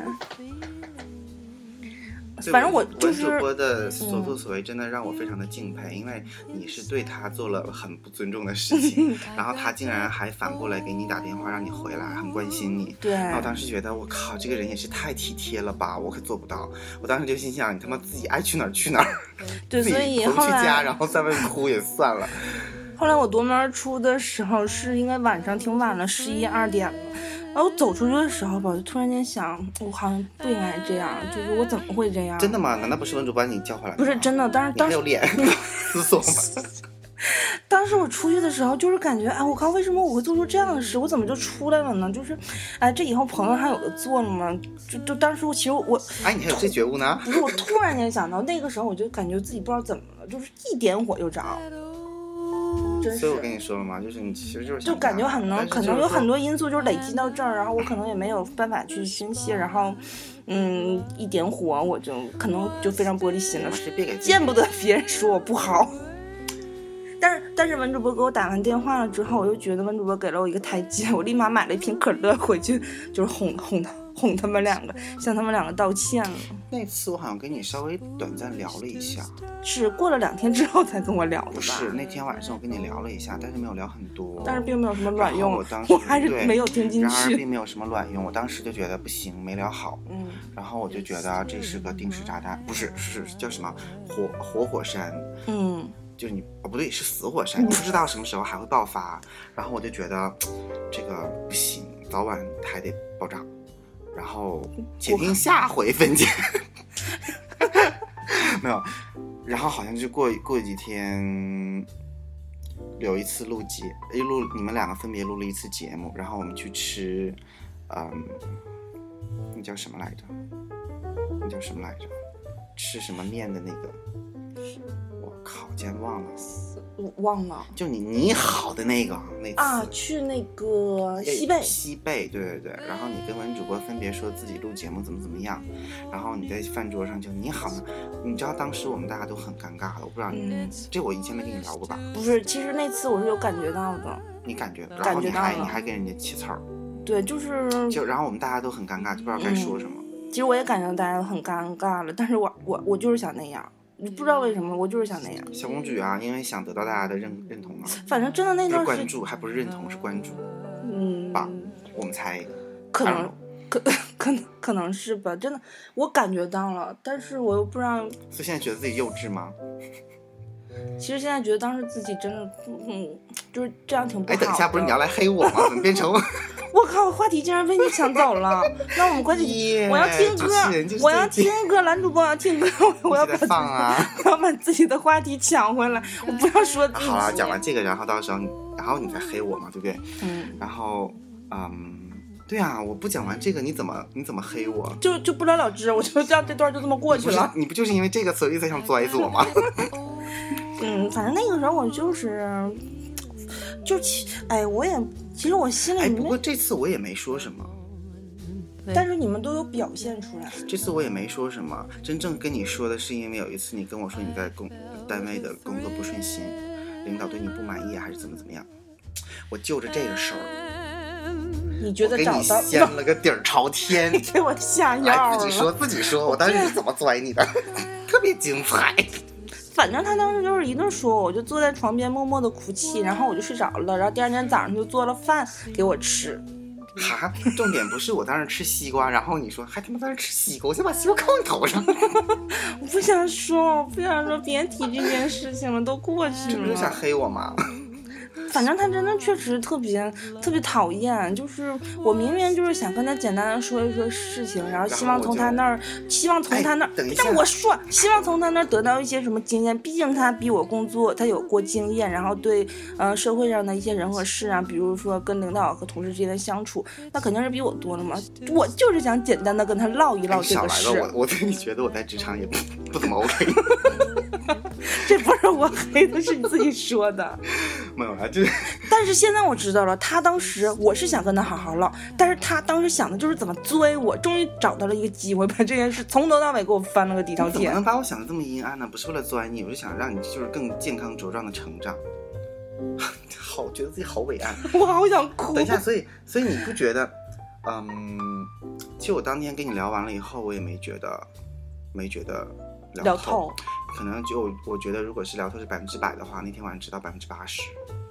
反正我就文主播的所作所为真的让我非常的敬佩，因为你是对他做了很不尊重的事 <laughs> 情，然后他竟然还反过来给你打电话让你回来，很关心你。对，然后我当时觉得，我靠，这个人也是太体贴了吧，我可做不到。我当时就心想，你他妈自己爱去哪儿去哪儿，对，自所己回去家，然后在外面哭也算了。<laughs> 后来我夺门而出的时候是应该晚上挺晚了，十一二点了。然后我走出去的时候吧，我就突然间想，我好像不应该这样，就是我怎么会这样？真的吗？难道不是文主把你叫回来？不是真的，但是当时有脸 <laughs> 思索吗？<laughs> 当时我出去的时候，就是感觉，哎，我靠，为什么我会做出这样的事？我怎么就出来了呢？就是，哎，这以后朋友还有的做了吗？就就当时我其实我哎，你还有这觉悟呢？不是我突然间想到，那个时候我就感觉自己不知道怎么了，就是一点火就着，真所以我。跟你说了嘛，就是你其实就是就感觉很能，可能有很多因素就是累积到这儿，然后我可能也没有办法去宣泄，然后，嗯，一点火我就可能就非常玻璃心了，是别给见不得别人说我不好。但是但是文主播给我打完电话了之后，我就觉得文主播给了我一个台阶，我立马买了一瓶可乐回去，就是哄哄他哄他们两个，向他们两个道歉了。那次我好像跟你稍微短暂聊了一下，是过了两天之后才跟我聊的吧？不是那天晚上我跟你聊了一下，但是没有聊很多。但是并没有什么卵然用，后我当时还是对没有听进去然而。并没有什么卵用，我当时就觉得不行，没聊好。嗯，然后我就觉得这是个定时炸弹，不是是叫什么活活火山，嗯，就是你哦不对是死火山，你不知道什么时候还会爆发。然后我就觉得这个不行，早晚还得爆炸。然后且听下回分解。<laughs> 没有，然后好像就过过几天，有一次录节，一录你们两个分别录了一次节目，然后我们去吃，嗯，那叫什么来着？那叫什么来着？吃什么面的那个？我靠，竟然忘了，我忘了。就你你好的那个那次。啊，去那个哎西贝，西贝，对对对。然后你跟文主播分别说自己录节目怎么怎么样，然后你在饭桌上就你好呢，你知道当时我们大家都很尴尬的，我不知道你、嗯，这我以前没跟你聊过吧？不是，其实那次我是有感觉到的，你感觉，然后你还你还跟人家起刺儿，对，就是就然后我们大家都很尴尬，就不知道该说什么。其实我也感觉到大家都很尴尬了，但是我我我就是想那样，你不知道为什么，我就是想那样。小公主啊，因为想得到大家的认认同嘛，反正真的那段时，关注，还不是认同，是关注。嗯，吧我们猜，可能可可能可能是吧，真的我感觉到了，但是我又不知道。所以现在觉得自己幼稚吗？<laughs> 其实现在觉得当时自己真的，嗯，就是这样挺不哎，好的。等一下，不是你要来黑我吗？怎么变成 <laughs> 我靠，话题竟然被你抢走了。那我们快点耶我要听歌我要听歌，男主播我要听歌，我要把放啊？我要把自己的话题抢回来，我不要说自己。好了，讲完这个，然后到时候你，然后你再黑我嘛，对不对？嗯，然后，嗯，对啊，我不讲完这个，你怎么你怎么黑我？就就不了了之，我就这样这段就这么过去了。你不就是因为这个所以才想拽死我吗？<laughs> 嗯，反正那个时候我就是，就其哎，我也其实我心里哎，不过这次我也没说什么，但是你们都有表现出来。这次我也没说什么。真正跟你说的是因为有一次你跟我说你在工单位的工作不顺心，领导对你不满意还是怎么怎么样，我就着这个事儿，你觉我给你得找到掀了个底儿朝天。<laughs> 给我下药了？自己说自己说，我当时是怎么拽你的，<laughs> 特别精彩。反正他当时就是一顿说，我就坐在床边默默的哭泣，然后我就睡着了。然后第二天早上就做了饭给我吃。哈，重点不是我当时吃西瓜，然后你说还他妈在那吃西瓜，我先把西瓜扣你头上，<laughs> 我不想说，我不想说，别提这件事情了，都过去了这不是想。黑我吗？反正他真的确实特别特别讨厌，就是我明明就是想跟他简单的说一说事情，然后希望从他那儿，希望从他那儿哎等一，下让我说，希望从他那儿得到一些什么经验。毕竟他比我工作，他有过经验，然后对呃社会上的一些人和事啊，比如说跟领导和同事之间的相处，那肯定是比我多了嘛。我就是想简单的跟他唠一唠你这个事少来了，，我我对你觉得我在职场也不不怎么 OK，<laughs> 这不是我黑的，是你自己说的。没有啊，就是但是现在我知道了，他当时我是想跟他好好唠，但是他当时想的就是怎么追我，终于找到了一个机会，把这件事从头到尾给我翻了个底朝天你怎么能。把我想的这么阴暗呢？不是为了钻你，我是想让你就是更健康茁壮的成长。<laughs> 好觉得自己好伟岸。我好想哭。<laughs> 等一下，所以所以你不觉得，嗯，其实我当天跟你聊完了以后，我也没觉得，没觉得聊透，透，可能就我觉得如果是聊透是百分之百的话，那天晚上知道百分之八十，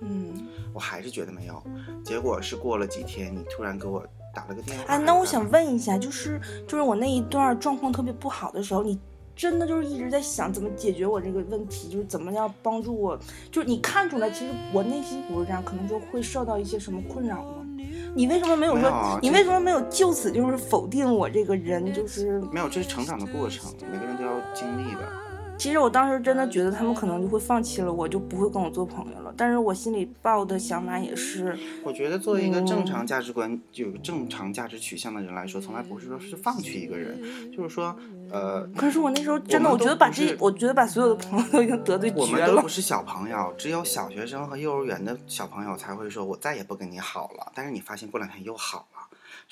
嗯，我还是觉得没有。结果是过了几天，你突然给我打了个电话。哎，那我想问一下，就是就是我那一段状况特别不好的时候，你真的就是一直在想怎么解决我这个问题，就是怎么样帮助我，就是你看出来，其实我内心不是这样，可能就会受到一些什么困扰吗？你为什么没有说？有啊你为什么没有就此就是否定我这个人？就是没有，这是成长的过程，每个人都要经历的。其实我当时真的觉得他们可能就会放弃了我，就不会跟我做朋友了。但是我心里抱的想法也是，我觉得作为一个嗯正常价值观、就有正常价值取向的人来说，从来不是说是放弃一个人，就是说，呃，可是我那时候真的，我我觉得把这，我觉得把所有的朋友都已经得罪绝了我们都不。是小朋友，只有小学生和幼儿园的小朋友才会说“我再也不跟你好了”，但是你发现过两天又好了，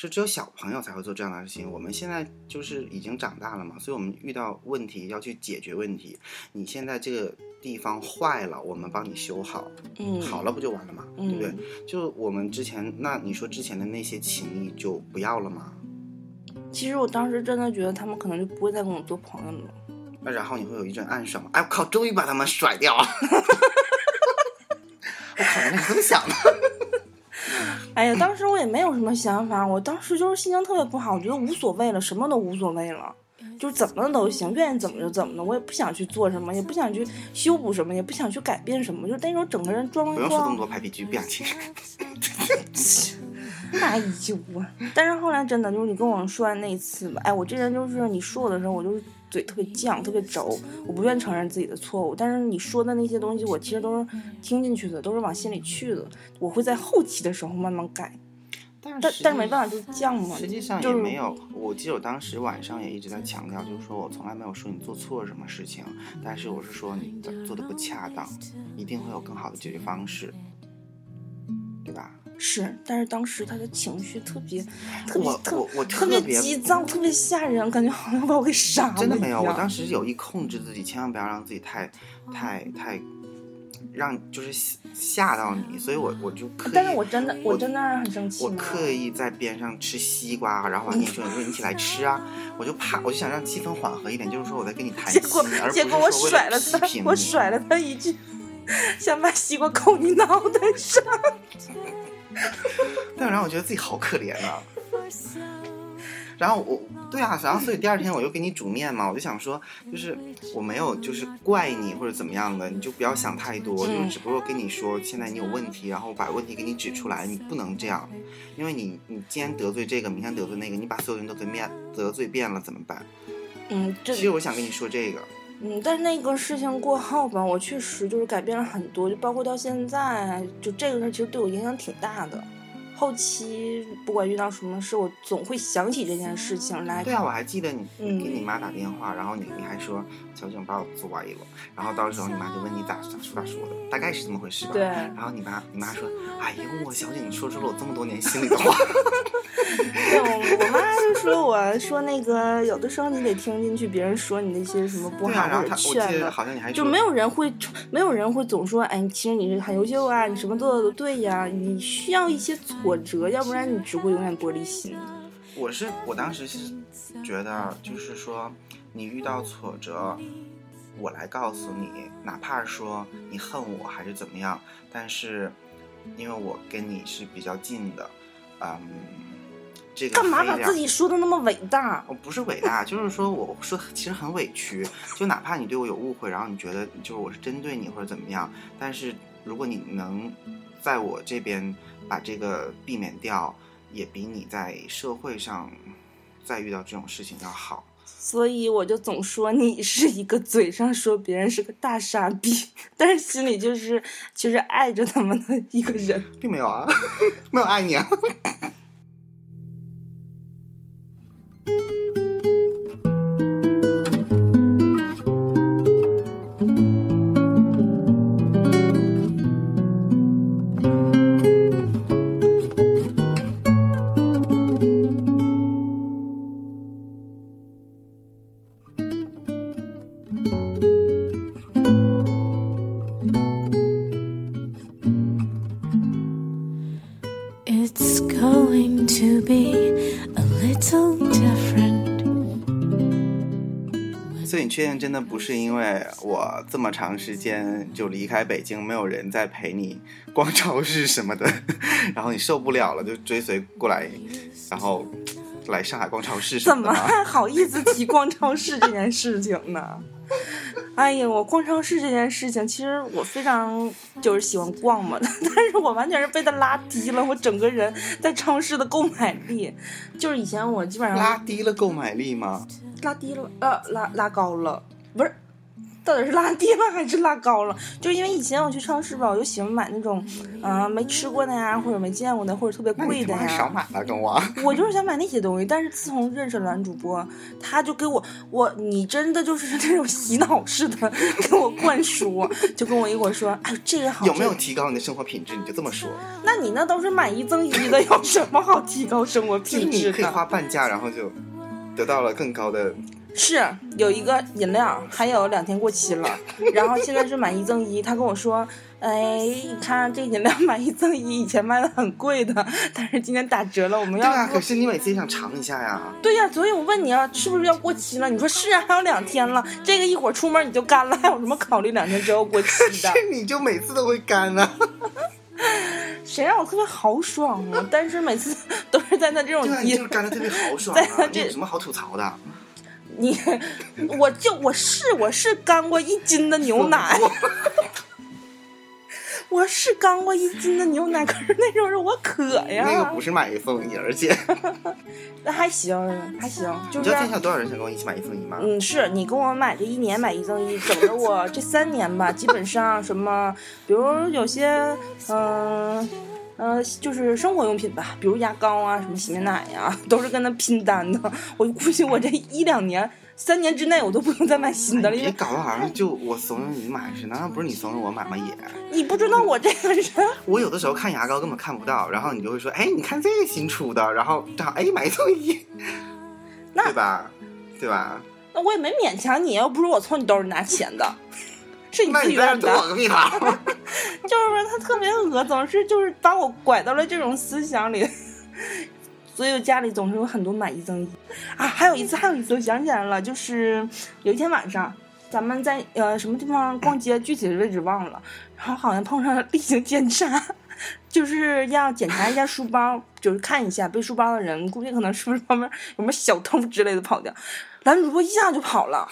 是只有小朋友才会做这样的事情。我们现在就是已经长大了嘛，所以我们遇到问题要去解决问题。你现在这个地方坏了，我们帮你修好，嗯，好了不就完了嘛，对不对嗯？就我们之前，那你说之前的那些情谊就不要了吗？其实我当时真的觉得他们可能就不会再跟我做朋友了。那然后你会有一阵暗爽，哎我靠，终于把他们甩掉了。<laughs> 我靠，原来你这么想的。哎呀，当时我也没有什么想法，我当时就是心情特别不好，我觉得无所谓了，什么都无所谓了，就是怎么都行，愿意怎么就怎么的，我也不想去做什么，也不想去修补什么，也不想去改变什么，就那种整个人装不用说这么装。多排比句，不想听。<laughs> 哎呦啊！但是后来真的就是你跟我说完那一次吧，哎，我这人就是你说我的时候，我就是嘴特别犟，特别轴，我不愿承认自己的错误。但是你说的那些东西，我其实都是听进去的，都是往心里去的。我会在后期的时候慢慢改，但但但是没办法，就是犟嘛。实际上也没有，我记得我当时晚上也一直在强调，就是说我从来没有说你做错什么事情，但是我是说你做的不恰当，一定会有更好的解决方式，对吧？是，但是当时他的情绪特别特别我特我我特别特别急躁，特别吓人，感觉好像把我给杀了真的没有，我当时有意控制自己，千万不要让自己太太太让就是吓吓到你，所以我我就刻意，但是我真的我真的让人很生气我刻意在边上吃西瓜，然后我还跟你说，你说你一起来吃啊，我就怕，我就想让气氛缓和一点，就是说我在跟你谈结心，结果我甩了他我甩了他一句，想把西瓜扣你脑袋上。<laughs> <laughs> 但然后我觉得自己好可怜啊。然后我，对啊，然后所以第二天我又给你煮面嘛，我就想说，就是我没有就是怪你或者怎么样的，你就不要想太多，嗯就是只不过跟你说现在你有问题，然后把问题给你指出来，你不能这样，因为你你今天得罪这个，明天得罪那个，你把所有人都得面得罪遍了怎么办？嗯，这其实我想跟你说这个，嗯，但是那个事情过后吧，我确实就是改变了很多，就包括到现在，就这个事其实对我影响挺大的。后期不管遇到什么事，我总会想起这件事情来。对啊，我还记得你嗯给你妈打电话，然后你你还说小景把我作了，然后到时候你妈就问你咋咋说咋说的，大概是这么回事吧。对然后你妈你妈说，哎呦我小景，你说出了我这么多年心里的话。<laughs> 对，我我妈就说我说那个有的时候你得听进去别人说你那些什么不好我劝的，好像你还就没有人会没有人会总说哎，其实你是很优秀啊，你什么做的都对呀，你需要一些挫折，要不然你只会永远玻璃心。我是我当时是觉得就是说你遇到挫折。我来告诉你，哪怕说你恨我还是怎么样，但是因为我跟你是比较近的，嗯，这个干嘛把自己说的那么伟大？我不是伟大，就是说我说其实很委屈，就哪怕你对我有误会，然后你觉得就是我是针对你或者怎么样，但是如果你能在我这边把这个避免掉，也比你在社会上再遇到这种事情要好。所以我就总说你是一个嘴上说别人是个大傻逼，但是心里就是其实爱着他们的一个人。并没有啊，<laughs> 没有爱你啊。确定真的不是因为我这么长时间就离开北京，没有人在陪你逛超市什么的，然后你受不了了，就追随过来，然后来上海逛超市什怎么？还好意思提逛超市这件事情呢？<laughs> 哎呀，我逛超市这件事情，其实我非常就是喜欢逛嘛，<laughs> 但是我完全是被他拉低了我整个人在超市的购买力。就是以前我基本上拉低了购买力吗？拉低了，呃，拉拉高了，不是，到底是拉低了还是拉高了？就因为以前我去超市吧，我就喜欢买那种，嗯、没吃过的呀，或者没见过的，或者特别贵的怎么还少。买了跟我？<laughs> 我就是想买那些东西，但是自从认识了男主播，他就给我，我你真的就是那种洗脑式的给我灌输，<laughs> 就跟我一会儿说，哎，这个好，有没有提高你的生活品质？你就这么说，那你那都是买一赠一的，有什么好提高生活品质你可以？花半价，然后就得到了更高的。是有一个饮料，还有两天过期了，<laughs> 然后现在是买一赠一。他跟我说，哎，你看这饮料买一赠一，以前卖的很贵的，但是今天打折了，我们要对啊，可是你每次也想尝一下呀。对呀、所以我问你啊，是不是要过期了？你说是啊，还有两天了，这个一会儿出门你就干了，还有什么考虑两天之后过期的？<laughs> 是你就每次都会干啊。<laughs> 谁让我特别豪爽啊？但是每次都是在那这种对啊，你一就是干的特别豪爽 <laughs> 在这有什么好吐槽的？你，我就我是我是干过一斤的牛奶，<laughs> 我是刚过一斤的牛奶，可是那时候是我渴呀。那个不是买一送一，而且 <laughs> 那还行还行，就是你知道天下多少人想跟我一起买一送一吗？嗯，是你跟我买这一年买一赠一，整的我这三年吧，<laughs> 基本上什么，比如有些，嗯、呃，就是生活用品吧，比如牙膏啊，什么洗面奶呀、都是跟他拼单的。我估计我这一两年、三年之内，我都不用再买新的了，因为别搞得好像就我怂恿你买似的，那不是你怂恿我买吗？也，你不知道我这个人，我有的时候看牙膏根本看不到，然后你就会说，哎，你看这个新出的，然后正好哎买一送一，<laughs> 那对吧？对吧？那我也没勉强你，又不是我从你兜里拿钱的，是你自己愿的。这躲个屁桃！<laughs> 就是说他特别恶，总是就是把我拐到了这种思想里，所以我家里总是有很多买一赠一啊。还有一次，还有一次我想起来了，就是有一天晚上，咱们在呃什么地方逛街，具体的位置忘了，然后好像碰上了例行检查。就是要检查一下书包，就是看一下背书包的人，估计可能是不是旁边有什么小偷之类的跑掉。男主播一下就跑了，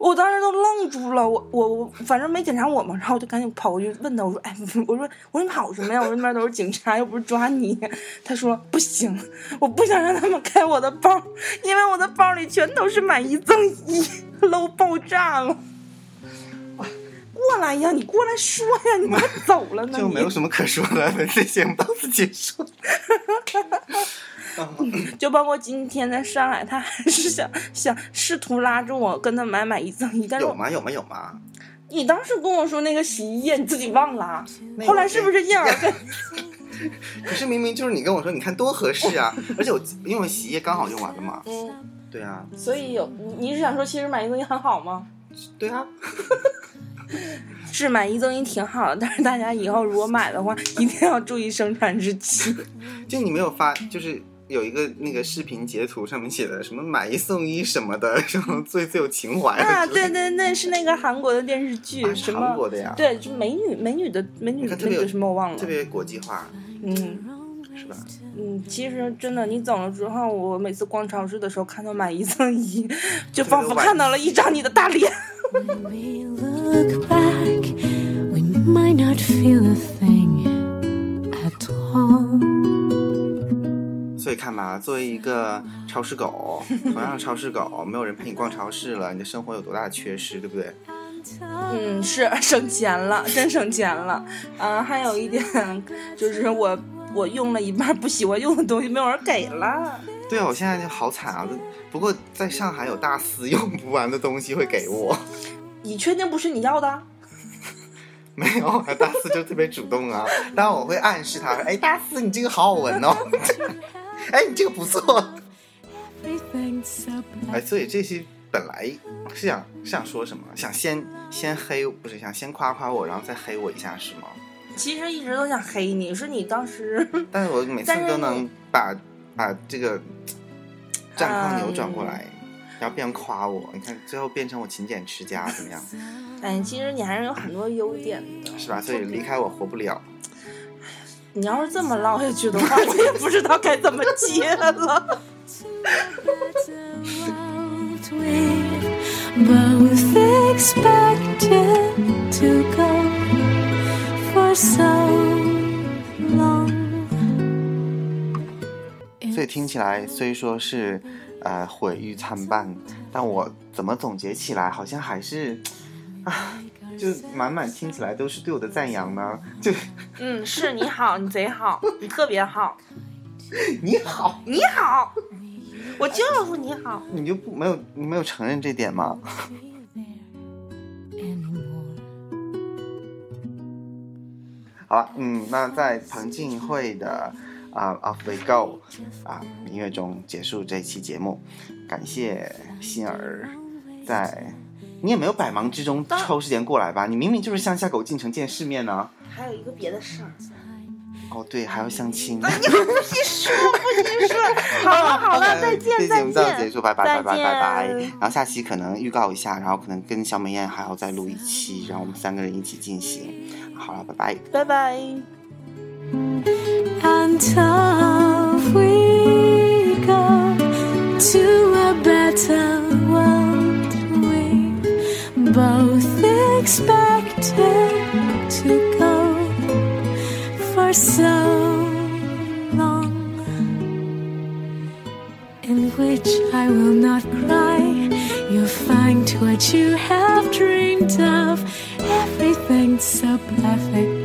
我当时都愣住了，我我我反正没检查我嘛，然后我就赶紧跑过去问他，我说哎，我说我说你跑什么呀？我说那边都是警察，又不是抓你。他说不行，我不想让他们开我的包，因为我的包里全都是买一赠一，low 爆炸了。过来呀，你过来说呀，你怎么走了呢？<laughs> 就没有什么可说的，本次节目到此结束。<laughs> <laughs> 就包括今天在上海，他还是想想试图拉着我跟他买买一赠一，但是有吗？有吗？有吗？你当时跟我说那个洗衣液，你自己忘了后来是不是燕儿跟？<laughs> 可是明明就是你跟我说，你看多合适啊！<laughs> 而且我因为我洗衣液刚好用完了嘛。嗯，对啊，所以有你你是想说，其实买一赠一很好吗？对啊，是买一赠一挺好的，但是大家以后如果买的话，一定要注意生产日期。就你没有发，就是有一个那个视频截图，上面写的什么买一送一什么的，什么最最有情怀啊，对对对，是那个韩国的电视剧，啊什么韩国的呀对，就美女美女的美女的特别有那个什么我忘了特。别国际化，嗯是吧？嗯，其实真的，你走了之后，我每次逛超市的时候看到买一赠一，就仿佛看到了一张你的大脸。所以看吧，作为一个超市狗，同样是超市狗，没有人陪你逛超市了，你的生活有多大的缺失，对不对？嗯，是省钱了，真省钱了。嗯、还有一点就是我我用了一半不喜欢用的东西，没有人给了。对啊，我现在就好惨啊！不过在上海有大四用不完的东西会给我，你确定不是你要的？<laughs> 没有，大四就特别主动啊。当然我会暗示他，哎，大四你这个好好闻哦，<laughs> 哎，你这个不错。哎，所以这期本来是想是想说什么？想先先黑，不是想先夸夸我，然后再黑我一下是吗？其实一直都想黑你，是你当时 <laughs> 但是我每次都能把把这个战况扭转过来。然后别人夸我，你看最后变成我勤俭持家怎么样？哎，其实你还是有很多优点的，是吧？所以离开我活不了。你要是这么唠下去的话，我也不知道该怎么接了。We've both expected to go for so long. 所以听起来虽说是呃毁誉参半，但我怎么总结起来好像还是啊，就满满听起来都是对我的赞扬呢。就嗯，是你好，你贼好，你特别好，<laughs> 你好，你好，<laughs> 我就要说你好。你就不没有你没有承认这点吗？<laughs> 好了，嗯，那在彭靖慧的啊、Off We Go 啊音乐中结束这期节目，感谢心儿在。你也没有百忙之中抽时间过来吧？你明明就是乡下狗进城见世面呢、还有一个别的事儿，哦，对，还要相亲。你不许说，不许说。<laughs> 好了好了，再见再这节目到此结见。束，拜拜拜拜拜拜。然后下期可能预告一下，然后可能跟小美艳还要再录一期，然后我们三个人一起进行。好了，拜拜。拜拜。and off we go to a better world. Both expected to go for so long, in which I will not cry. You'll find what you have dreamed of, everything so perfect.